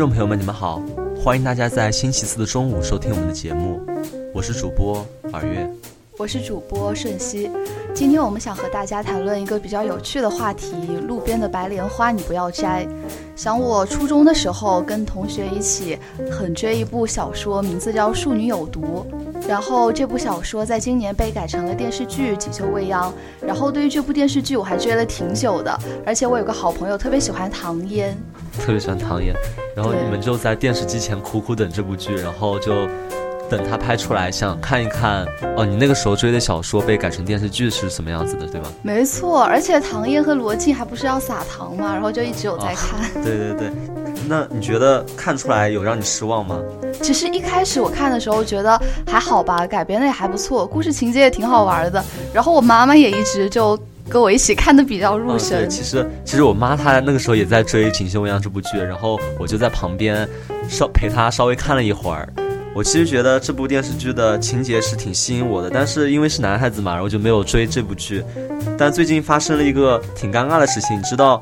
众朋友们，你们好，欢迎大家在星期四的中午收听我们的节目，我是主播尔月，我是主播瞬熙。今天我们想和大家谈论一个比较有趣的话题：路边的白莲花你不要摘。想我初中的时候，跟同学一起很追一部小说，名字叫《庶女有毒》。然后这部小说在今年被改成了电视剧《锦绣未央》。然后对于这部电视剧，我还追了挺久的。而且我有个好朋友特别喜欢唐嫣，特别喜欢唐嫣。然后你们就在电视机前苦苦等这部剧，然后就。等它拍出来，想看一看哦，你那个时候追的小说被改成电视剧是什么样子的，对吧？没错，而且唐嫣和罗晋还不是要撒糖嘛？然后就一直有在看。对对对，那你觉得看出来有让你失望吗？其实一开始我看的时候觉得还好吧，改编的也还不错，故事情节也挺好玩的。然后我妈妈也一直就跟我一起看的比较入神。其实其实我妈她那个时候也在追《锦绣未央》这部剧，然后我就在旁边稍陪她稍微看了一会儿。我其实觉得这部电视剧的情节是挺吸引我的，但是因为是男孩子嘛，然后就没有追这部剧。但最近发生了一个挺尴尬的事情，你知道，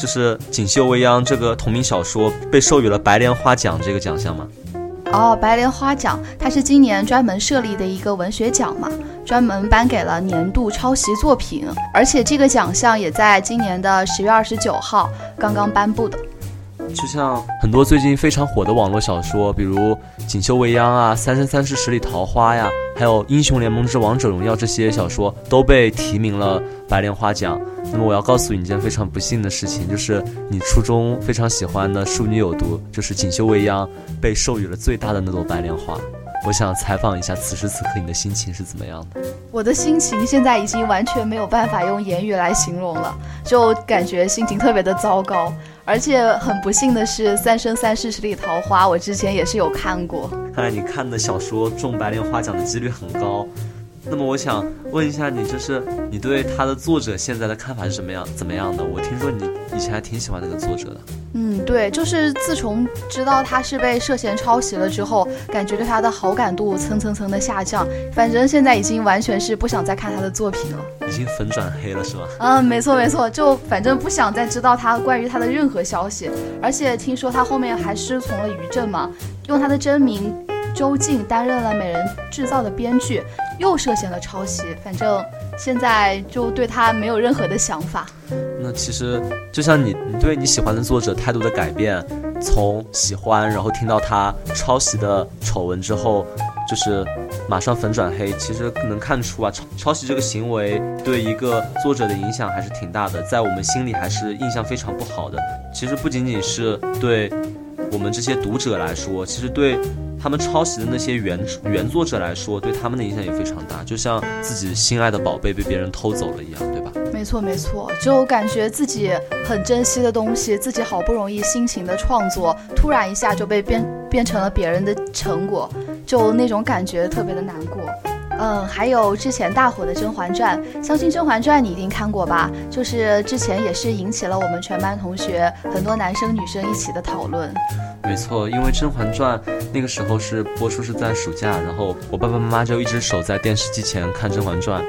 就是《锦绣未央》这个同名小说被授予了白莲花奖这个奖项吗？哦，白莲花奖，它是今年专门设立的一个文学奖嘛，专门颁给了年度抄袭作品，而且这个奖项也在今年的十月二十九号刚刚颁布的。就像很多最近非常火的网络小说，比如《锦绣未央》啊，《三生三世十里桃花》呀，还有《英雄联盟之王者荣耀》这些小说都被提名了白莲花奖。那么我要告诉你一件非常不幸的事情，就是你初中非常喜欢的《淑女有毒》，就是《锦绣未央》被授予了最大的那朵白莲花。我想采访一下，此时此刻你的心情是怎么样的？我的心情现在已经完全没有办法用言语来形容了，就感觉心情特别的糟糕。而且很不幸的是，《三生三世十里桃花》我之前也是有看过。看来你看的小说中白莲花奖的几率很高。那么我想问一下你，就是你对他的作者现在的看法是什么样？怎么样的？我听说你以前还挺喜欢那个作者的。嗯，对，就是自从知道他是被涉嫌抄袭了之后，感觉对他的好感度蹭蹭蹭的下降。反正现在已经完全是不想再看他的作品了，已经粉转黑了是吗？嗯，没错没错，就反正不想再知道他关于他的任何消息。而且听说他后面还师从了于正嘛，用他的真名周静担任了《美人制造》的编剧，又涉嫌了抄袭。反正现在就对他没有任何的想法。那其实就像你，你对你喜欢的作者态度的改变，从喜欢，然后听到他抄袭的丑闻之后，就是马上粉转黑。其实能看出啊，抄抄袭这个行为对一个作者的影响还是挺大的，在我们心里还是印象非常不好的。其实不仅仅是对我们这些读者来说，其实对。他们抄袭的那些原原作者来说，对他们的影响也非常大，就像自己心爱的宝贝被别人偷走了一样，对吧？没错，没错，就感觉自己很珍惜的东西，自己好不容易辛勤的创作，突然一下就被变变成了别人的成果，就那种感觉特别的难过。嗯，还有之前大火的《甄嬛传》，相信《甄嬛传》你一定看过吧？就是之前也是引起了我们全班同学很多男生女生一起的讨论。没错，因为《甄嬛传》那个时候是播出是在暑假，然后我爸爸妈妈就一直守在电视机前看《甄嬛传》。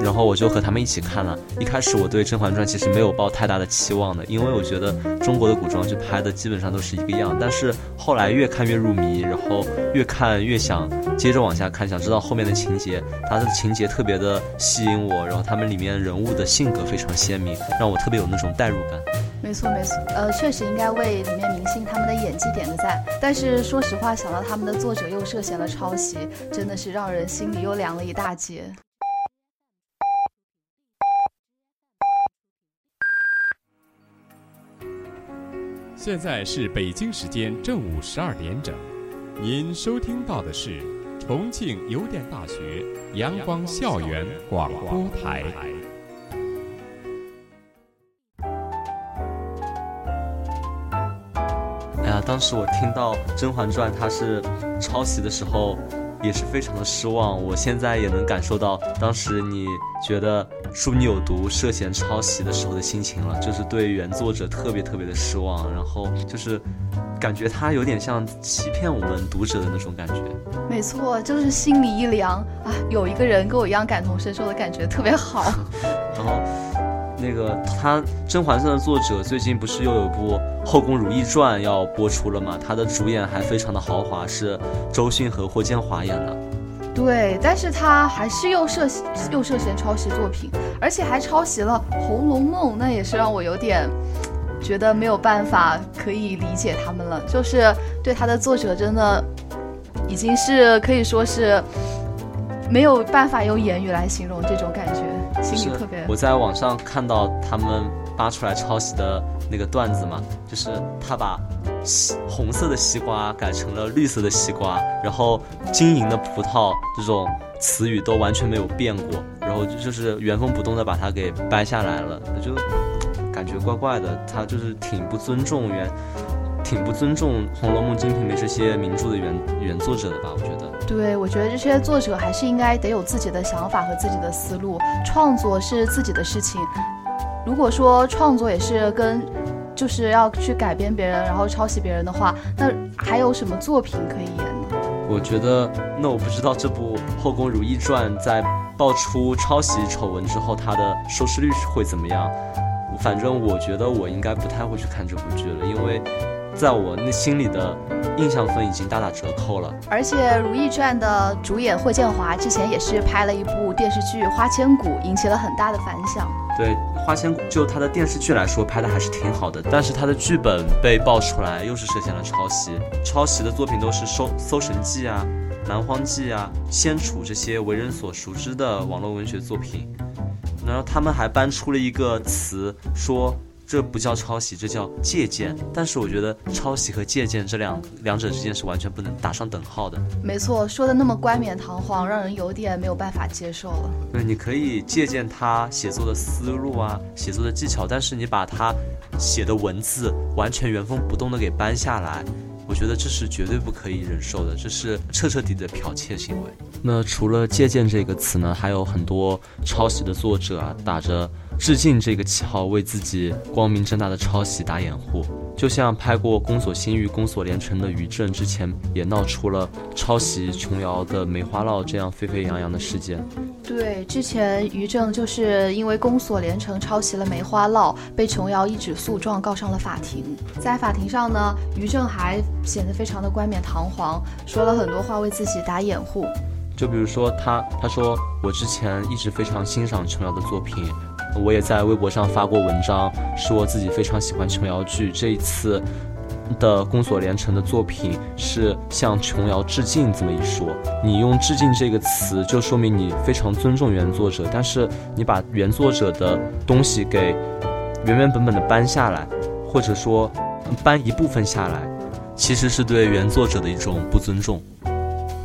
然后我就和他们一起看了。一开始我对《甄嬛传》其实没有抱太大的期望的，因为我觉得中国的古装剧拍的基本上都是一个样。但是后来越看越入迷，然后越看越想接着往下看，想知道后面的情节。它的情节特别的吸引我，然后他们里面人物的性格非常鲜明，让我特别有那种代入感。没错没错，呃，确实应该为里面明星他们的演技点个赞。但是说实话，想到他们的作者又涉嫌了抄袭，真的是让人心里又凉了一大截。现在是北京时间正午十二点整，您收听到的是重庆邮电大学阳光校园广播台。哎呀，当时我听到《甄嬛传》它是抄袭的时候，也是非常的失望。我现在也能感受到当时你觉得书你有毒、涉嫌抄袭的时候的心情了，就是对原作者特别特别的失望，然后就是感觉他有点像欺骗我们读者的那种感觉。没错，就是心里一凉啊，有一个人跟我一样感同身受的感觉，特别好。然后。那个他《甄嬛传》的作者最近不是又有一部《后宫如懿传》要播出了吗？他的主演还非常的豪华，是周迅和霍建华演的。对，但是他还是又涉又涉嫌抄袭作品，而且还抄袭了《红楼梦》，那也是让我有点觉得没有办法可以理解他们了。就是对他的作者真的已经是可以说是没有办法用言语来形容这种感觉。是我在网上看到他们扒出来抄袭的那个段子嘛，就是他把西红色的西瓜改成了绿色的西瓜，然后晶莹的葡萄这种词语都完全没有变过，然后就是原封不动的把它给掰下来了，就感觉怪怪的，他就是挺不尊重原，挺不尊重《红楼梦》《金瓶梅》这些名著的原原作者的吧，我觉得。对，我觉得这些作者还是应该得有自己的想法和自己的思路，创作是自己的事情。如果说创作也是跟，就是要去改编别人，然后抄袭别人的话，那还有什么作品可以演呢？我觉得，那我不知道这部《后宫如懿传》在爆出抄袭丑闻之后，它的收视率会怎么样？反正我觉得我应该不太会去看这部剧了，因为。在我内心里的印象分已经大打折扣了。而且《如懿传》的主演霍建华之前也是拍了一部电视剧《花千骨》，引起了很大的反响。对《花千骨》，就他的电视剧来说，拍的还是挺好的。但是他的剧本被爆出来，又是涉嫌了抄袭。抄袭的作品都是《搜搜神记》啊、《南荒记》啊、《仙楚》这些为人所熟知的网络文学作品。然后他们还搬出了一个词说。这不叫抄袭，这叫借鉴。但是我觉得抄袭和借鉴这两两者之间是完全不能打上等号的。没错，说的那么冠冕堂皇，让人有点没有办法接受了。对，你可以借鉴他写作的思路啊，写作的技巧，但是你把他写的文字完全原封不动的给搬下来，我觉得这是绝对不可以忍受的，这是彻彻底底的剽窃行为。那除了借鉴这个词呢，还有很多抄袭的作者啊，打着。致敬这个旗号，为自己光明正大的抄袭打掩护，就像拍过《宫锁心玉》《宫锁连城》的于正之前也闹出了抄袭琼瑶的《梅花烙》这样沸沸扬扬的事件。对，之前于正就是因为《宫锁连城》抄袭了《梅花烙》，被琼瑶一纸诉状告上了法庭。在法庭上呢，于正还显得非常的冠冕堂皇，说了很多话为自己打掩护。就比如说他，他说我之前一直非常欣赏琼瑶的作品。我也在微博上发过文章，说自己非常喜欢琼瑶剧。这一次的《宫锁连城》的作品是向琼瑶致敬，这么一说，你用“致敬”这个词，就说明你非常尊重原作者。但是你把原作者的东西给原原本本的搬下来，或者说搬一部分下来，其实是对原作者的一种不尊重。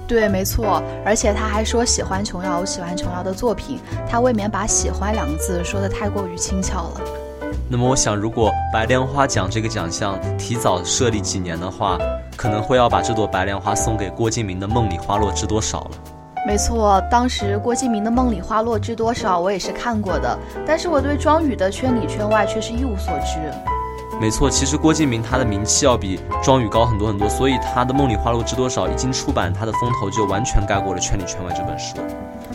对，没错，而且他还说喜欢琼瑶，喜欢琼瑶的作品，他未免把“喜欢”两个字说的太过于轻巧了。那么，我想，如果白莲花奖这个奖项提早设立几年的话，可能会要把这朵白莲花送给郭敬明的《梦里花落知多少》了。没错，当时郭敬明的《梦里花落知多少》我也是看过的，但是我对庄宇的《圈里圈外》却是一无所知。没错，其实郭敬明他的名气要比庄宇高很多很多，所以他的《梦里花落知多少》一经出版，他的风头就完全盖过了《圈里圈外》这本书。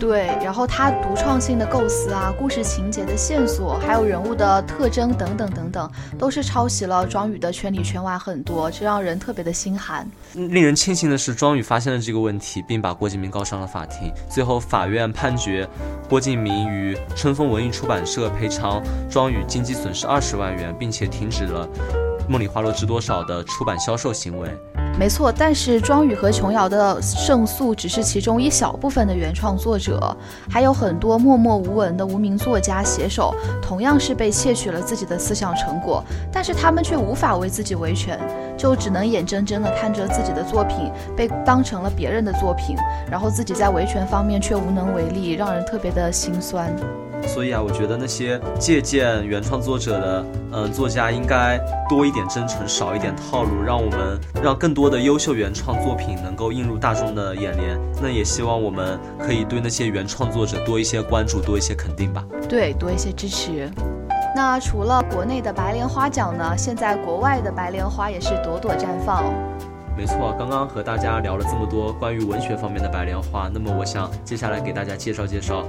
对，然后他独创性的构思啊，故事情节的线索，还有人物的特征等等等等，都是抄袭了庄宇的《圈里圈外》很多，这让人特别的心寒。令人庆幸的是，庄宇发现了这个问题，并把郭敬明告上了法庭。最后，法院判决郭敬明与春风文艺出版社赔偿庄宇经济损失二十万元，并且停止了《梦里花落知多少的出版销售行为。没错，但是庄宇和琼瑶的胜诉只是其中一小部分的原创作者，还有很多默默无闻的无名作家写手，同样是被窃取了自己的思想成果，但是他们却无法为自己维权，就只能眼睁睁地看着自己的作品被当成了别人的作品，然后自己在维权方面却无能为力，让人特别的心酸。所以啊，我觉得那些借鉴原创作者的，嗯，作家应该多一点真诚，少一点套路，让我们让更多的优秀原创作品能够映入大众的眼帘。那也希望我们可以对那些原创作者多一些关注，多一些肯定吧。对，多一些支持。那除了国内的白莲花奖呢？现在国外的白莲花也是朵朵绽放。没错，刚刚和大家聊了这么多关于文学方面的白莲花，那么我想接下来给大家介绍介绍。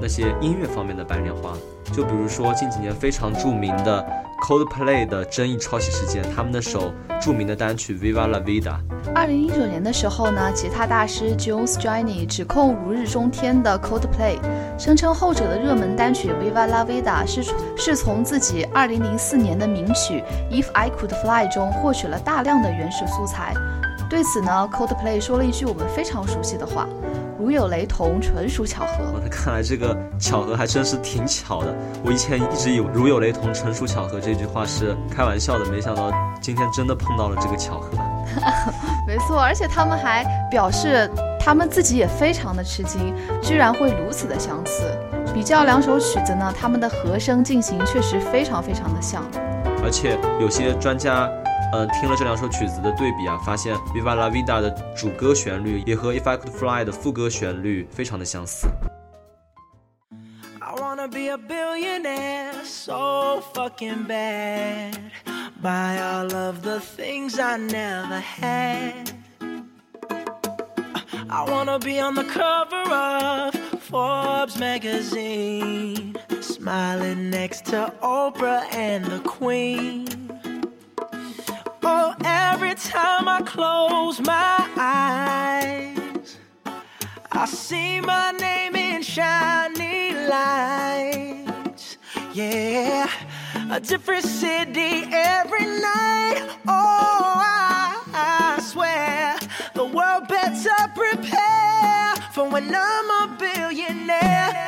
那些音乐方面的白莲花，就比如说近几年非常著名的 Coldplay 的争议抄袭事件，他们的首著名的单曲 Viva La Vida。二零一九年的时候呢，吉他大师 jones journey 指控如日中天的 Coldplay，声称后者的热门单曲 Viva La Vida 是是从自己二零零四年的名曲 If I Could Fly 中获取了大量的原始素材。对此呢，Coldplay 说了一句我们非常熟悉的话。如有雷同，纯属巧合。那看来这个巧合还真是挺巧的。我以前一直以为“如有雷同，纯属巧合”这句话是开玩笑的，没想到今天真的碰到了这个巧合。没错，而且他们还表示，他们自己也非常的吃惊，居然会如此的相似。比较两首曲子呢，他们的和声进行确实非常非常的像。而且有些专家。嗯，听了这两首曲子的对比啊，发现《Viva La Vida》的主歌旋律也和《If I Could Fly》的副歌旋律非常的相似。I wanna be on the cover of Forbes magazine Smiling next to Oprah and the Queen Oh, every time I close my eyes, I see my name in shiny lights. Yeah, a different city every night. Oh, I, I swear the world better prepare for when I'm a billionaire.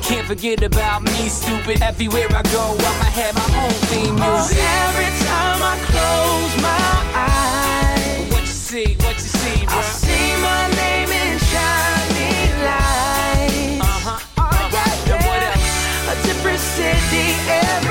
can't forget about me, stupid. Everywhere I go, I'ma have my own theme music. Oh, every time I close my eyes, what you see, what you see, bro? I see my name in shiny lights. Uh huh. Uh huh. And what else? A different city every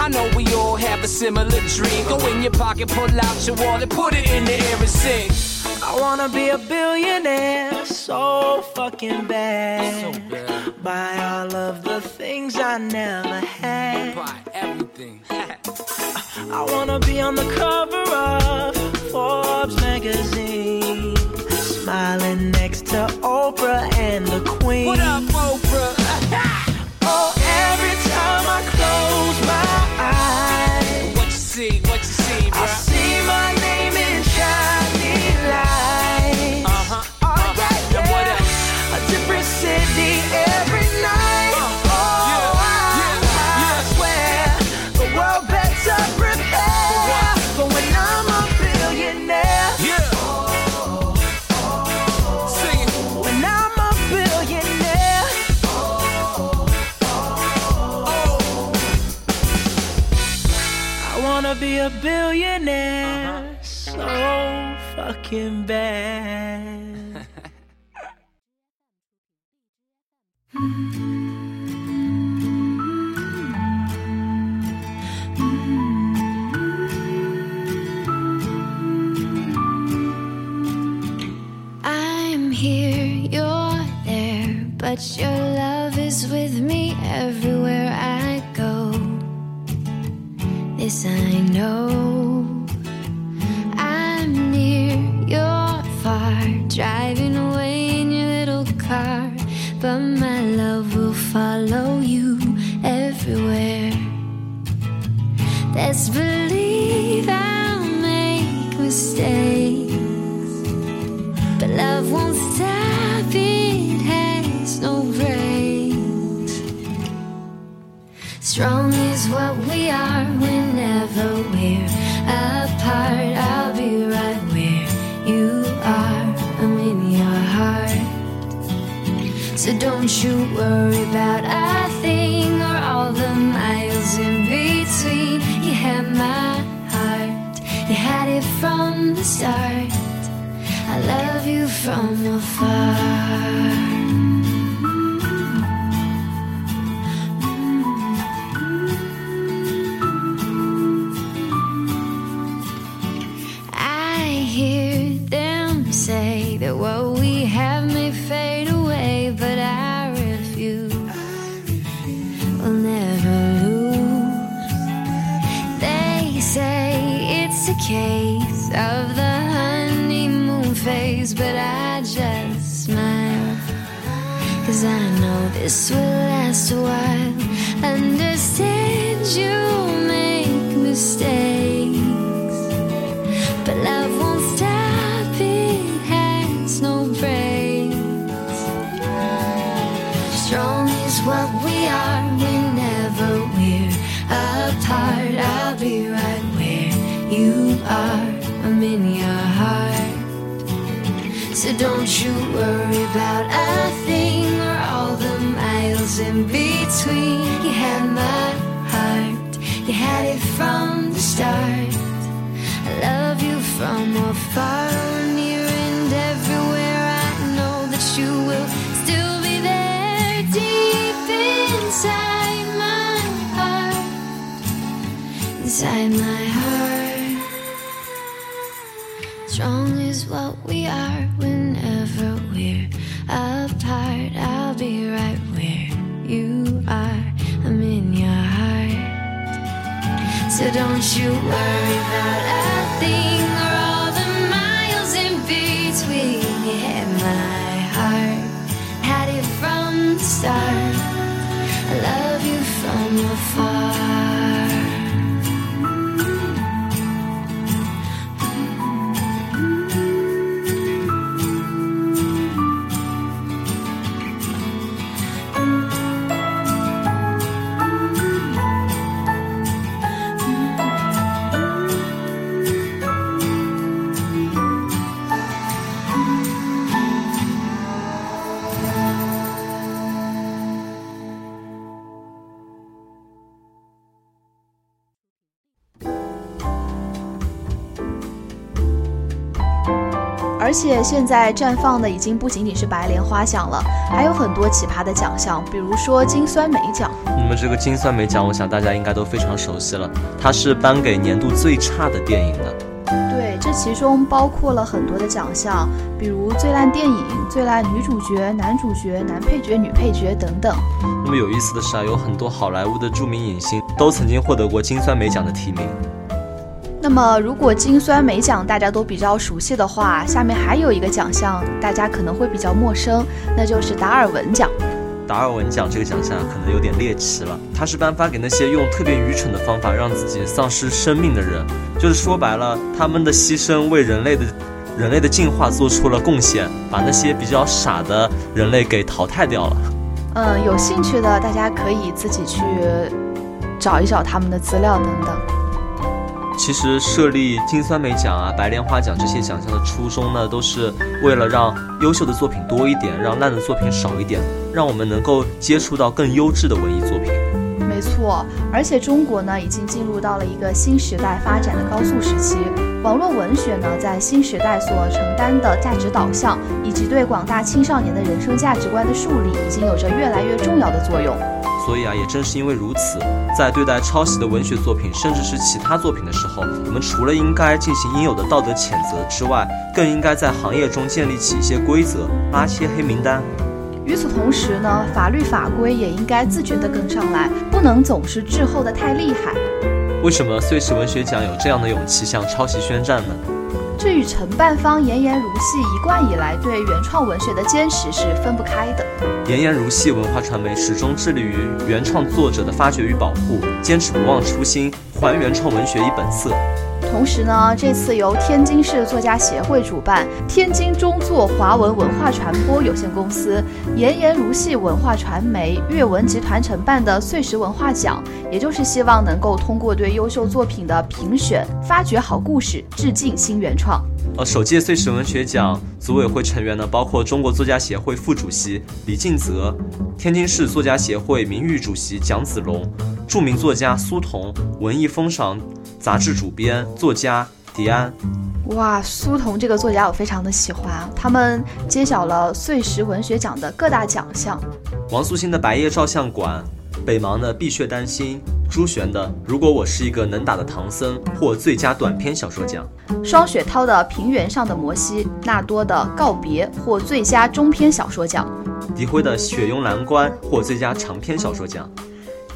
I know we all have a similar dream. Go in your pocket, pull out your wallet, put it in the air and sing. I wanna be a billionaire so fucking bad. So bad. Buy all of the things I never had. Buy everything. I wanna be on the cover of Forbes magazine. Smiling next to Oprah and the Queen. What up, Oprah? a billionaire uh-huh. so fucking bad. Let's believe I'll make mistakes. But love won't stop, it has no brakes. Strong is what we are whenever we're apart. I'll be right where you are, I'm in your heart. So don't you worry about a start. I love you from afar. so I between. You had my heart, you had it from the start. I love you from afar, near and everywhere. I know that you will still be there deep inside my heart. Inside my heart. Strong is what we are whenever we're apart. I'll be right So don't you worry about a thing or all the miles in between. Had my heart, had it from the start. I love you from afar. 且现在绽放的已经不仅仅是白莲花奖了，还有很多奇葩的奖项，比如说金酸梅奖。那么这个金酸梅奖，我想大家应该都非常熟悉了，它是颁给年度最差的电影的。对，这其中包括了很多的奖项，比如最烂电影、最烂女主角、男主角、男配角、女配角等等。那么有意思的是啊，有很多好莱坞的著名影星都曾经获得过金酸梅奖的提名。那么，如果金酸梅奖大家都比较熟悉的话，下面还有一个奖项大家可能会比较陌生，那就是达尔文奖。达尔文奖这个奖项可能有点猎奇了，它是颁发给那些用特别愚蠢的方法让自己丧失生命的人，就是说白了，他们的牺牲为人类的人类的进化做出了贡献，把那些比较傻的人类给淘汰掉了。嗯，有兴趣的大家可以自己去找一找他们的资料等等。其实设立金酸梅奖啊、白莲花奖这些奖项的初衷呢，都是为了让优秀的作品多一点，让烂的作品少一点，让我们能够接触到更优质的文艺作品。没错，而且中国呢已经进入到了一个新时代发展的高速时期，网络文学呢在新时代所承担的价值导向，以及对广大青少年的人生价值观的树立，已经有着越来越重要的作用。所以啊，也正是因为如此，在对待抄袭的文学作品，甚至是其他作品的时候，我们除了应该进行应有的道德谴责之外，更应该在行业中建立起一些规则，拉些黑名单。与此同时呢，法律法规也应该自觉地跟上来，不能总是滞后的太厉害。为什么碎石文学奖有这样的勇气向抄袭宣战呢？这与承办方严言如戏一贯以来对原创文学的坚持是分不开的。严言如戏文化传媒始终致力于原创作者的发掘与保护，坚持不忘初心，还原创文学以本色。同时呢，这次由天津市作家协会主办，天津中作华文文化传播有限公司、炎炎如戏文化传媒、阅文集团承办的碎石文化奖，也就是希望能够通过对优秀作品的评选，发掘好故事，致敬新原创。呃，首届碎石文学奖组委会成员呢，包括中国作家协会副主席李敬泽，天津市作家协会名誉主席蒋子龙，著名作家苏童，文艺风尚杂志主编作家迪安。哇，苏童这个作家我非常的喜欢，他们揭晓了碎石文学奖的各大奖项。王素心的《白夜照相馆》，北芒的《碧血丹心》，朱璇的《如果我是一个能打的唐僧》获最佳短篇小说奖。双雪涛的《平原上的摩西》，纳多的《告别》获最佳中篇小说奖。狄辉的《雪拥蓝关》获最佳长篇小说奖。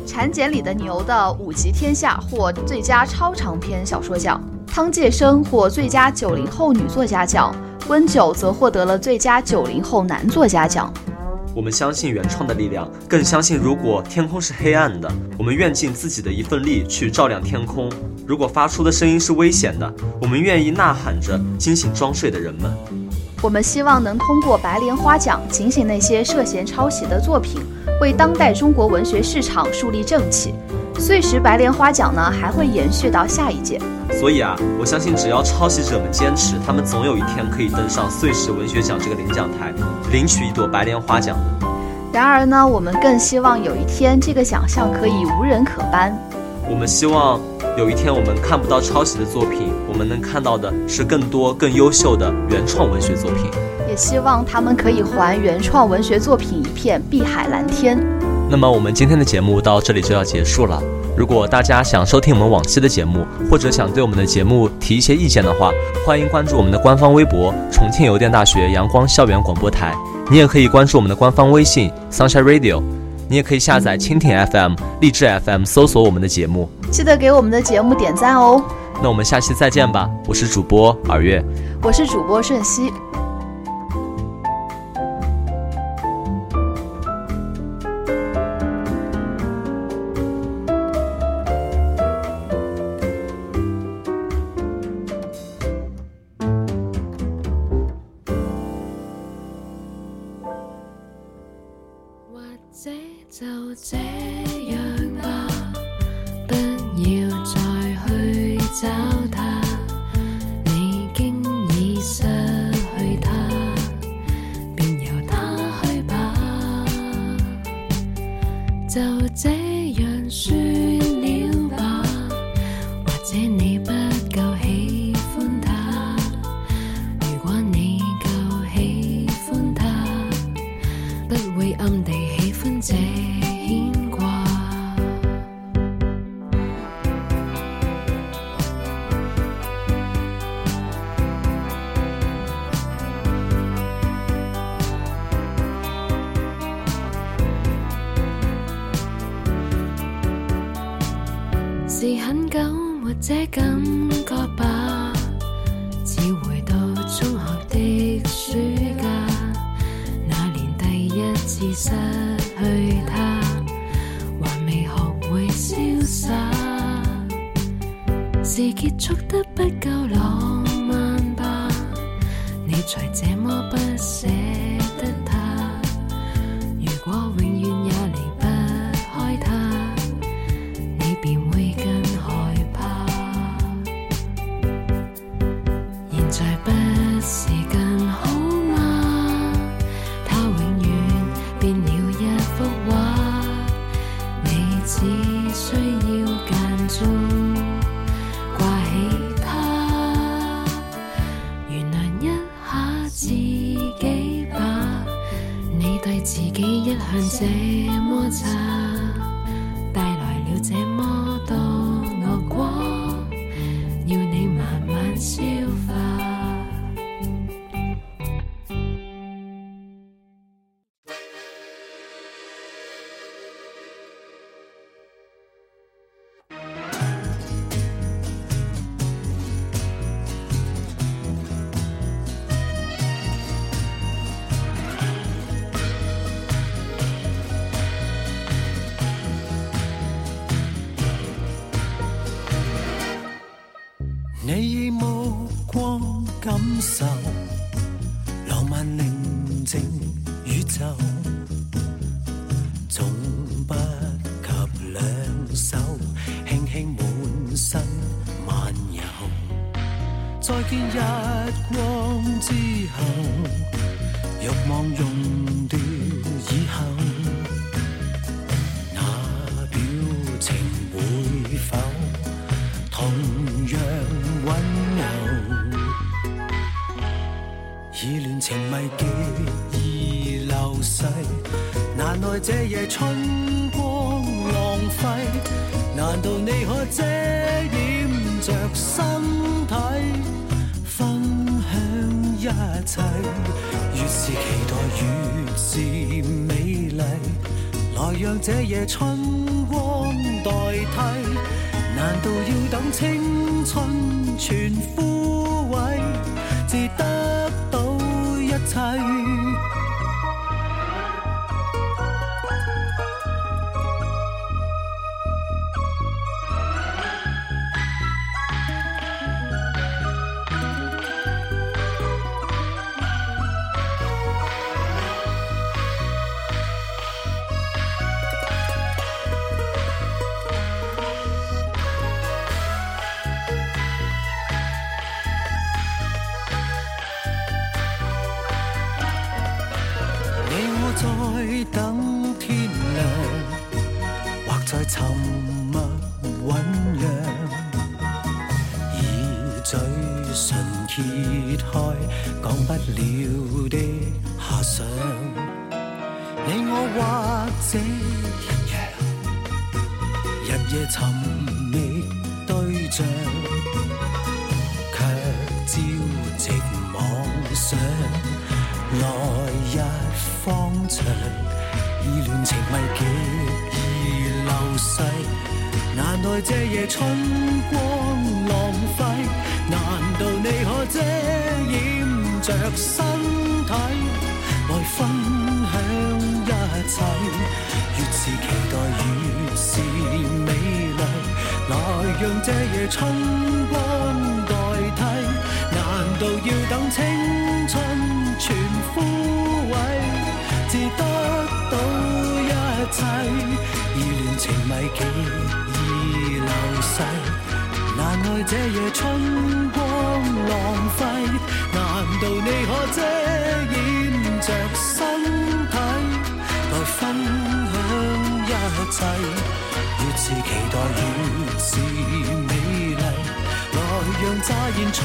产检里的牛的《五极天下》获最佳超长篇小说奖。汤介生获最佳九零后女作家奖，温九则获得了最佳九零后男作家奖。我们相信原创的力量，更相信如果天空是黑暗的，我们愿尽自己的一份力去照亮天空；如果发出的声音是危险的，我们愿意呐喊着惊醒装睡的人们。我们希望能通过白莲花奖警醒那些涉嫌抄袭的作品，为当代中国文学市场树立正气。岁时白莲花奖呢，还会延续到下一届。所以啊，我相信只要抄袭者们坚持，他们总有一天可以登上碎石文学奖这个领奖台，领取一朵白莲花奖的。然而呢，我们更希望有一天这个奖项可以无人可颁。我们希望有一天我们看不到抄袭的作品，我们能看到的是更多更优秀的原创文学作品。也希望他们可以还原创文学作品一片碧海蓝天。那么我们今天的节目到这里就要结束了。如果大家想收听我们往期的节目，或者想对我们的节目提一些意见的话，欢迎关注我们的官方微博“重庆邮电大学阳光校园广播台”。你也可以关注我们的官方微信 “Sunshine Radio”。你也可以下载蜻蜓 FM、荔枝 FM，搜索我们的节目。记得给我们的节目点赞哦。那我们下期再见吧！我是主播尔月，我是主播瞬息。受浪漫宁静宇宙，着身體，分享一切？越是期待，越是美麗。來讓這夜春光代替。難道要等青春全枯萎，至得到一切？沉默酝酿，以嘴唇揭开讲不了的遐想。你我或者一樣，日夜寻觅对象，却朝夕妄想。来日方长，以恋情迷结流逝。難耐這夜春光浪費，難道你可遮掩着身體，來分享一切？越是期待，越是美麗。來讓這夜春光代替，難道要等清咪奇已流逝难爱这夜春光浪费？难道你可遮掩着身体来分享一切越是期待越是美丽来让乍现春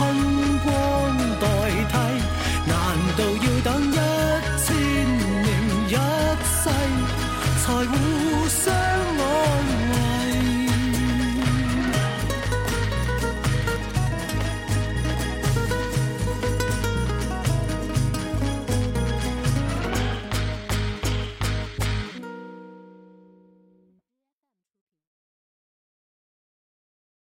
光代替难道要等一千年一世才互相